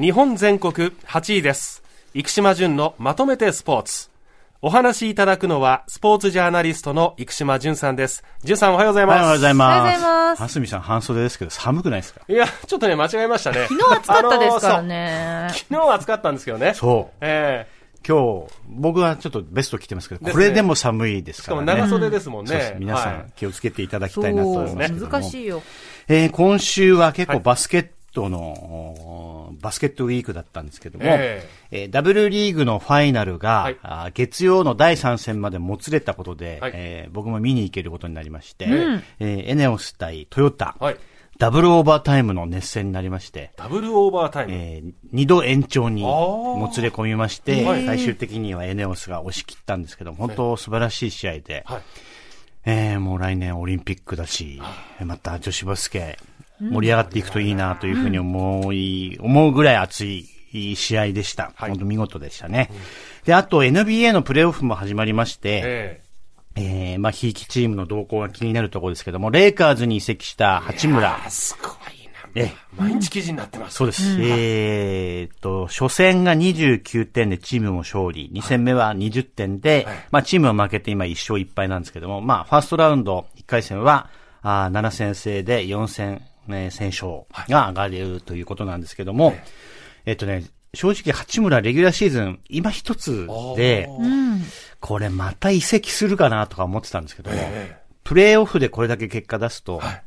日本全国8位です。生島淳のまとめてスポーツ。お話しいただくのは、スポーツジャーナリストの生島淳さんです。淳さんおはようございます。おはようございます。おはようございますはすみさん半袖ですけど寒くないですかいや、ちょっとね、間違えましたね。昨日暑かったですからね。昨日は暑かったんですけどね。そう。え今日、僕はちょっとベスト着てますけど、これでも寒いですーしからね。かも長袖ですもんねそうです。皆さはいん気をつけていただきたいなと思いますけども。難しいよ。えー今週は結はい構バスケットの、おバスケットウィークだったんですけども、ええ。ー W リーグのファイナルが、はい。月曜の第3戦までもつれたことで、はい。えー僕も見に行けることになりまして、ん。えーエネオス対トヨタ、はい。ダブルオーバータイムの熱戦になりまして、ダブルオーバータイム。えー二度延長にもつれ込みまして、はい。最終的にはエネオスが押し切ったんですけど、本当素晴らしい試合で、はい。えーもう来年オリンピックだし、また女子バスケ盛り上がっていくといいなというふうに思い、思うぐらい熱い試合でした。はい本当見事でしたね。で、あと NBA のプレーオフも始まりまして、ええーまあ、ひいきチームの動向が気になるところですけども、レイカーズに移籍した八村。ー、すごいえな。毎日記事になってます。そうです。えーっと、初戦が29点でチームも勝利。2戦目は20点で、はいまあチームは負けて今1勝1敗なんですけども、まあファーストラウンド1回戦は、あー7戦制で4戦、えー戦勝が上がるということなんですけども、えっとね、正直八村レギュラーシーズン今一つで、これまた移籍するかなとか思ってたんですけども、えプレーオフでこれだけ結果出すと、はい。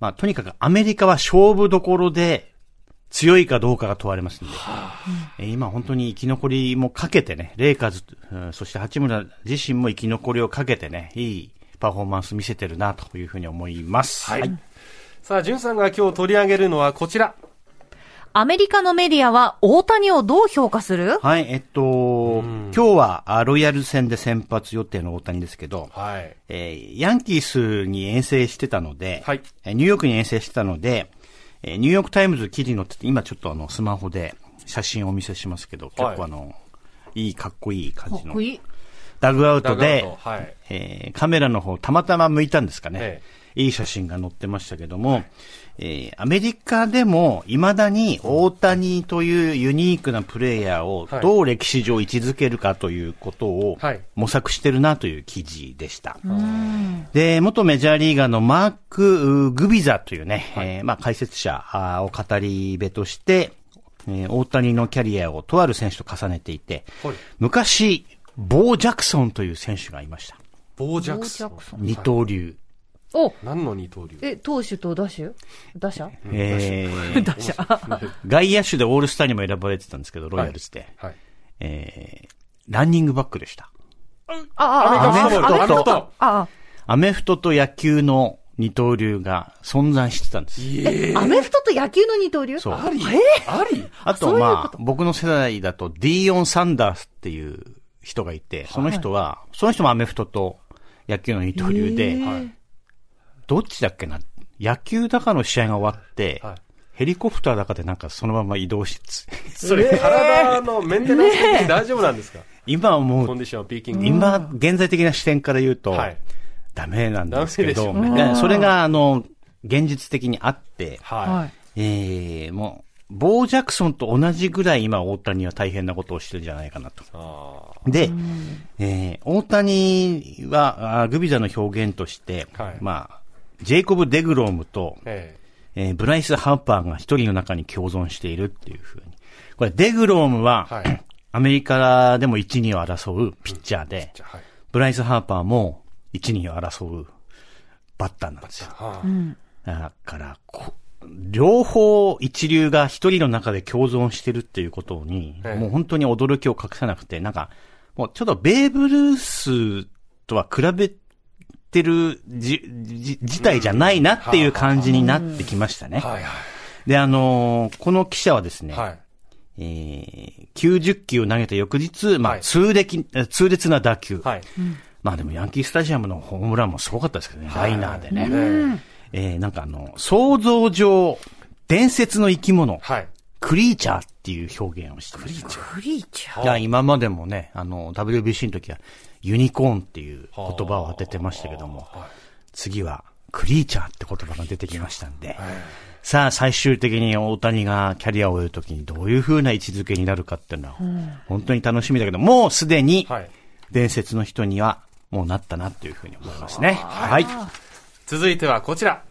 まあ、とにかくアメリカは勝負どころで強いかどうかが問われますので、えー今本当に生き残りもかけてね、レイカーズ、うんそして八村自身も生き残りをかけてね、いいパフォーマンス見せてるなというふうに思います。はい。さあ、淳さんが今日取り上げるのはこちら。アメリカのメディアは大谷をどう評価する？はい、えっと、今日はあロイヤル戦で先発予定の大谷ですけど、はい。えーヤンキースに遠征してたので、はいえーニューヨークに遠征してたので、えーニューヨークタイムズ記事に載ってて、今ちょっとあの、スマホで写真をお見せしますけど、結構あの、いい、かっこいい感じの。いい。ダグアウトでトはいえーカメラの方たまたま向いたんですかね。えいい写真が載ってましたけども、えーアメリカでも未だに大谷というユニークなプレイヤーをはいどう歴史上位置づけるかということをはい模索してるなという記事でした。で、元メジャーリーガーのマーク・グビザというね、えーまあ解説者を語り部として、えー大谷のキャリアをとある選手と重ねていて、はい昔、ボー・ジャクソンという選手がいました。ボージャクソン。二刀流。お、何の二刀流？え、投手と打手打者？えー打者。外野手でオールスターにも選ばれてたんですけど、ロイヤルズで。はい。えーランニングバックでした。あ、あ、アメフトボールアメフトと野球の二刀流が存在してたんです。ええアメフトと野球の二刀流そう。ありありあと、まあ僕の世代だと、ディーオン・サンダースっていう人がいて、その人は、その人もアメフトと野球の二刀流で、はい。どっちだっけな？野球だかの試合が終わって、はい。ヘリコプターだかでなんかそのまま移動し、それ、体のメンテナンス的に大丈夫なんですか？今はもうコンディション、ピーキング。今、現在的な視点から言うと、はい。ダメなんですけど、それが、あの、現実的にあって、ははい。えー、もう、ボー・ジャクソンと同じぐらい今、大谷は大変なことをしてるんじゃないかなと。で、えー、大谷は、あグビザの表現として、はい。まあ、ジェイコブ・デグロームとあ。、ええーブライス・ハーパーが一人の中に共存しているっていうふうに。これ、デグロームは、はい アメリカでも1、2を争うピッチャーで、えじゃあ、はい。ブライス・ハーパーも1、2を争うバッターなんですよ。はだから、こ両方一流が一人の中で共存してるっていうことに、ええもう本当に驚きを隠さなくて、なんか、もうちょっとベーブ・ルースとは比べてるじ、じ、自体じゃないなっていう感じになってきましたね。い。はい。はで、あのーこの記者はですね、い。はい。えー、90球投げた翌日、まあ、はい痛烈、痛烈な打球。はい。まあでもヤンキースタジアムのホームランもすごかったですけどね、ライナーでね。ええー、なんかあの、想像上、伝説の生き物、はい。クリーチャーっていう表現をしてました。クリーチャー。いや、今までもね、あの、WBC の時は、ユニコーンっていう言葉を当ててましたけども、次は、クリーチャーって言葉が出てきましたんで、さあ、最終的に大谷がキャリアを終えるときにどういう風な位置づけになるかっていうのは、本当に楽しみだけど、もうすでにはい。伝説の人にはもうなったなというふうに思いますね。はい。続いてはこちら。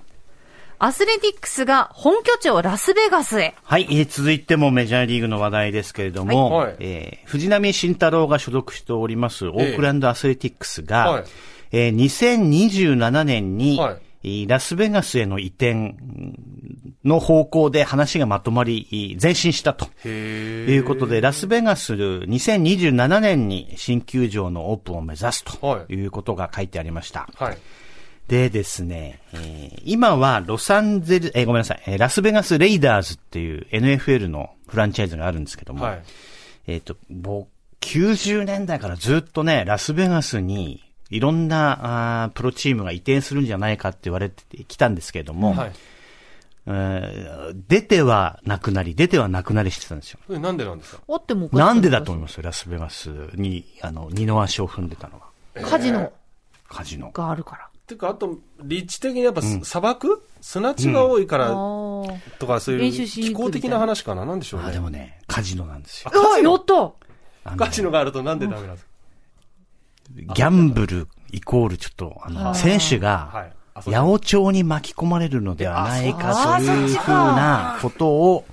アスレティックスが本拠地をラスベガスへ。はい、えー続いてもメジャーリーグの話題ですけれども、はい。はい。えー藤浪晋太郎が所属しておりますオークランドアスレティックスが、はい。えー2027年に、はい。えーラスベガスへの移転の方向で話がまとまり、前進したということで、ラスベガス2027年に新球場のオープンを目指すということが書いてありました。はい。でですね、えー今はロサンゼル、えーごめんなさい、えーラスベガスレイダーズっていう NFL のフランチャイズがあるんですけども、はい。えっ、と、僕、90年代からずっとね、ラスベガスにいろんなあープロチームが移転するんじゃないかって言われてきたんですけれども、はい。えー出てはなくなり、出てはなくなりしてたんですよ。これなんでなんですか？おってもなんでだと思います？ラスベガスに、あの、二の足を踏んでたのは。カジノカジノ。があるから。っていうか、あと、立地的にやっぱ砂漠？砂地が多いから、とかそういう気候的なな話かな？なんでしょうあ、ね。でもね、カジノなんですよ。うわ、やった！あのカジノがあるとなんでダメなんですか？ギャンブルイコールちょっと、あの、選手が、八百長に巻き込まれるのではないかというふうなことを、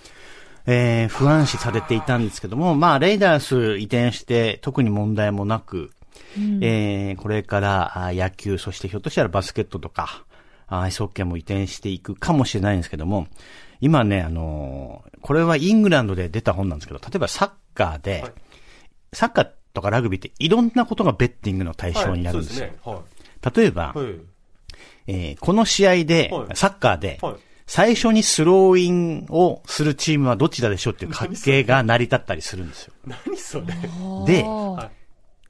えー不安視されていたんですけども、まあ、レイダース移転して特に問題もなく、えーこれからあ野球、そしてひょっとしたらバスケットとか、あアイスホッケーも移転していくかもしれないんですけども、今ね、あのーこれはイングランドで出た本なんですけど、例えばサッカーで、はいサッカーとかラグビーっていろんなことがベッティングの対象になるんですよ。はい例えば。はい。えーこの試合で、はいサッカーで、はい最初にスローインをするチームはどっちだでしょうっていう関係が成り立ったりするんですよ。何それで、はい。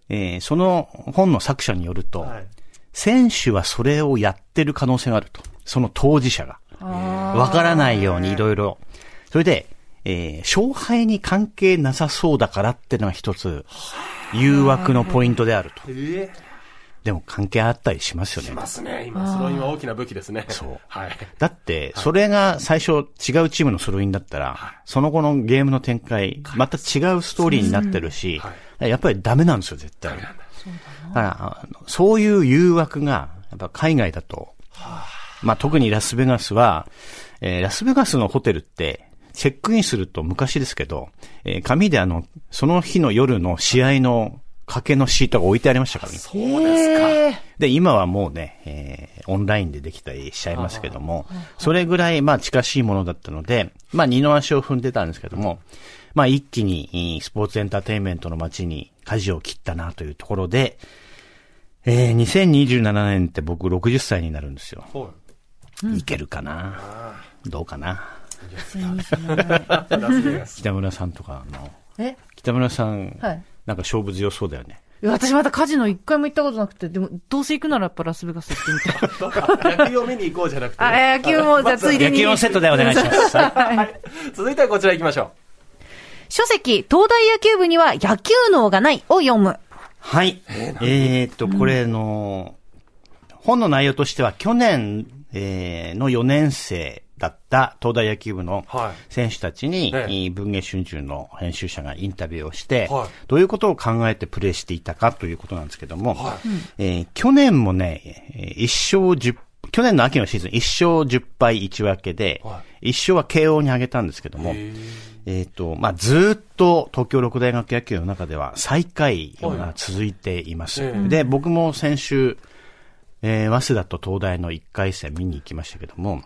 えーその本の作者によると、はい。選手はそれをやってる可能性があると。その当事者が。わからないようにいろいろ。それで、えー勝敗に関係なさそうだからっていうのが一つ、誘惑のポイントであると。ええでも関係あったりしますよねい。ますね。今、スローインは大きな武器ですね。そうはい。だって、それが最初違うチームのスローインだったら、その後のゲームの展開、また違うストーリーになってるし、やっぱりダメなんですよ、絶対。だから、あのそういう誘惑が、やっぱ海外だと、まあ特にラスベガスは、えーラスベガスのホテルって、チェックインすると昔ですけど、えー紙であの、その日の夜の試合の賭けのシートが置いてありましたからね。そうですか。で、今はもうね、えーオンラインでできたりしちゃいますけども、それぐらい、まあ近しいものだったので、まあ二の足を踏んでたんですけども、まあ一気にえースポーツエンターテインメントの街に舵を切ったなというところで、えー2027年って僕60歳になるんですよ。はい。いけるかな？どうかな？ラスベガス北村さんとかの、え？北村さん、はい。なんか勝負強そうだよね。私まだカジノ一回も行ったことなくて、でも、どうせ行くならやっぱラスベガス行ってみたい。野球を見に行こうじゃなくてね、あ、野球も、じゃあついでに。野球のセットでお願いします。はい。続いてはこちら行きましょ書籍、東大野球部には野球脳がないを読む。はい。えーっと、これの、本の内容としては、去年、えーの4年生だった東大野球部のはい。選手たちに、ええ。えー文芸春秋の編集者がインタビューをして、はい。どういうことを考えてプレーしていたかということなんですけども、はえー去年もね、えー1勝10、去年の秋のシーズン1勝10敗1分けで、は1勝は慶応に挙げたんですけども、えっ、と、まあ、ずーっと東京六大学野球の中では最下位が続いています。はいええで、僕も先週、えー、早稲田と東大の1回戦見に行きましたけども、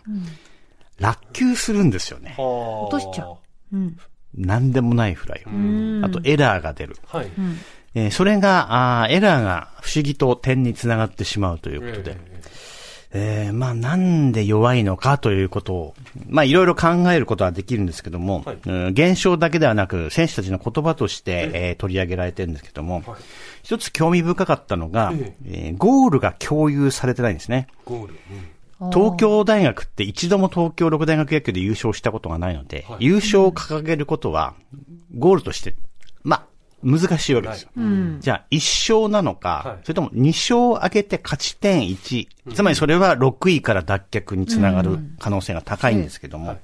落球するんですよね。落としちゃう。うん。なんでもないフライを。あとエラーが出る。はい。えーそれが、あーエラーが不思議と点につながってしまうということで、えーまあなんで弱いのかということを、まあいろいろ考えることはできるんですけども、はい。うん現象だけではなく選手たちの言葉として、えー取り上げられてるんですけども、はい。一つ興味深かったのが、ええ。ーゴールが共有されてないんですね。ゴール。東京大学って一度も東京六大学野球で優勝したことがないので、はい。優勝を掲げることは、ゴールとして、まあ、難しいわけですよ。うん。じゃあ、1勝なのか、はいそれとも2勝上げて勝ち点1、つまりそれは6位から脱却につながる可能性が高いんですけども、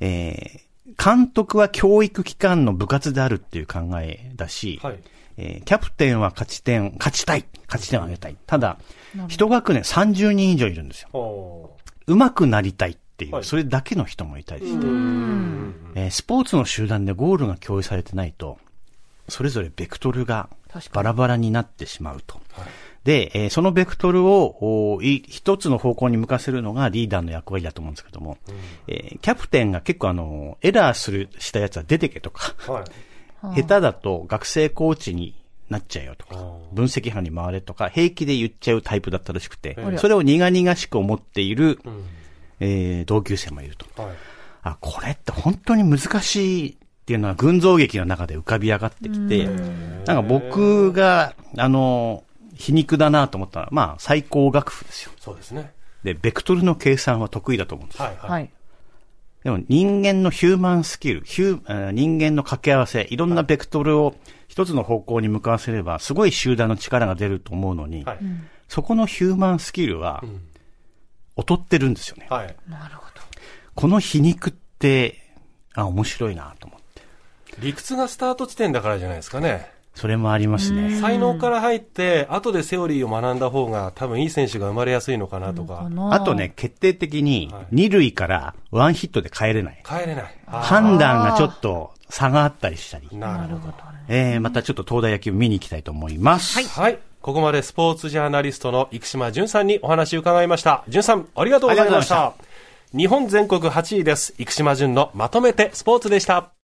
えー監督は教育機関の部活であるっていう考えだし、はい。えーキャプテンは勝ち点、勝ちたい、勝ち点を上げたい。ただ、一学年30人以上いるんですよ。お上手くなりたいっていう、はいそれだけの人もいたりして、うん。えースポーツの集団でゴールが共有されてないと、それぞれベクトルがバラバラになってしまうと。で、えーそのベクトルを一つの方向に向かせるのがリーダーの役割だと思うんですけども、えーキャプテンが結構あの、エラーする、したやつは出てけとか、はい。下手だと学生コーチになっちゃうよとか分析班に回れとか、平気で言っちゃうタイプだったらしくてええ、それを苦々しく思っている、うん。えー同級生もいると。はい。あ、これって本当に難しいっていうのは群像劇の中で浮かび上がってきて、なんか僕が、あの、皮肉だなと思ったのは、まあ、最高学府ですよ。そうですね。で、ベクトルの計算は得意だと思うんですよ。はい。はい。はい。でも人間のヒューマンスキル、ヒューえー人間の掛け合わせ、いろんなベクトルを一つの方向に向かわせれば、すごい集団の力が出ると思うのに、はい。そこのヒューマンスキルはん、劣ってるんですよね。はい。なるほど。この皮肉って、あ、面白いなと思って。理屈がスタート地点だからじゃないですかね。それもありますね。才能から入って、後でセオリーを学んだ方が多分いい選手が生まれやすいのかなとかあとね、、決定的にはい、二塁からワンヒットで帰れない。帰れない。あ判断がちょっと差があったりしたりー。なるほど。えー、またちょっと東大野球見に行きたいと思います。はい。ここまでスポーツジャーナリストの生島淳さんにお話を伺いました。淳さん、ありがとうございましありがとうございた。日本全国8位です。生島淳のまとめてスポーツでした。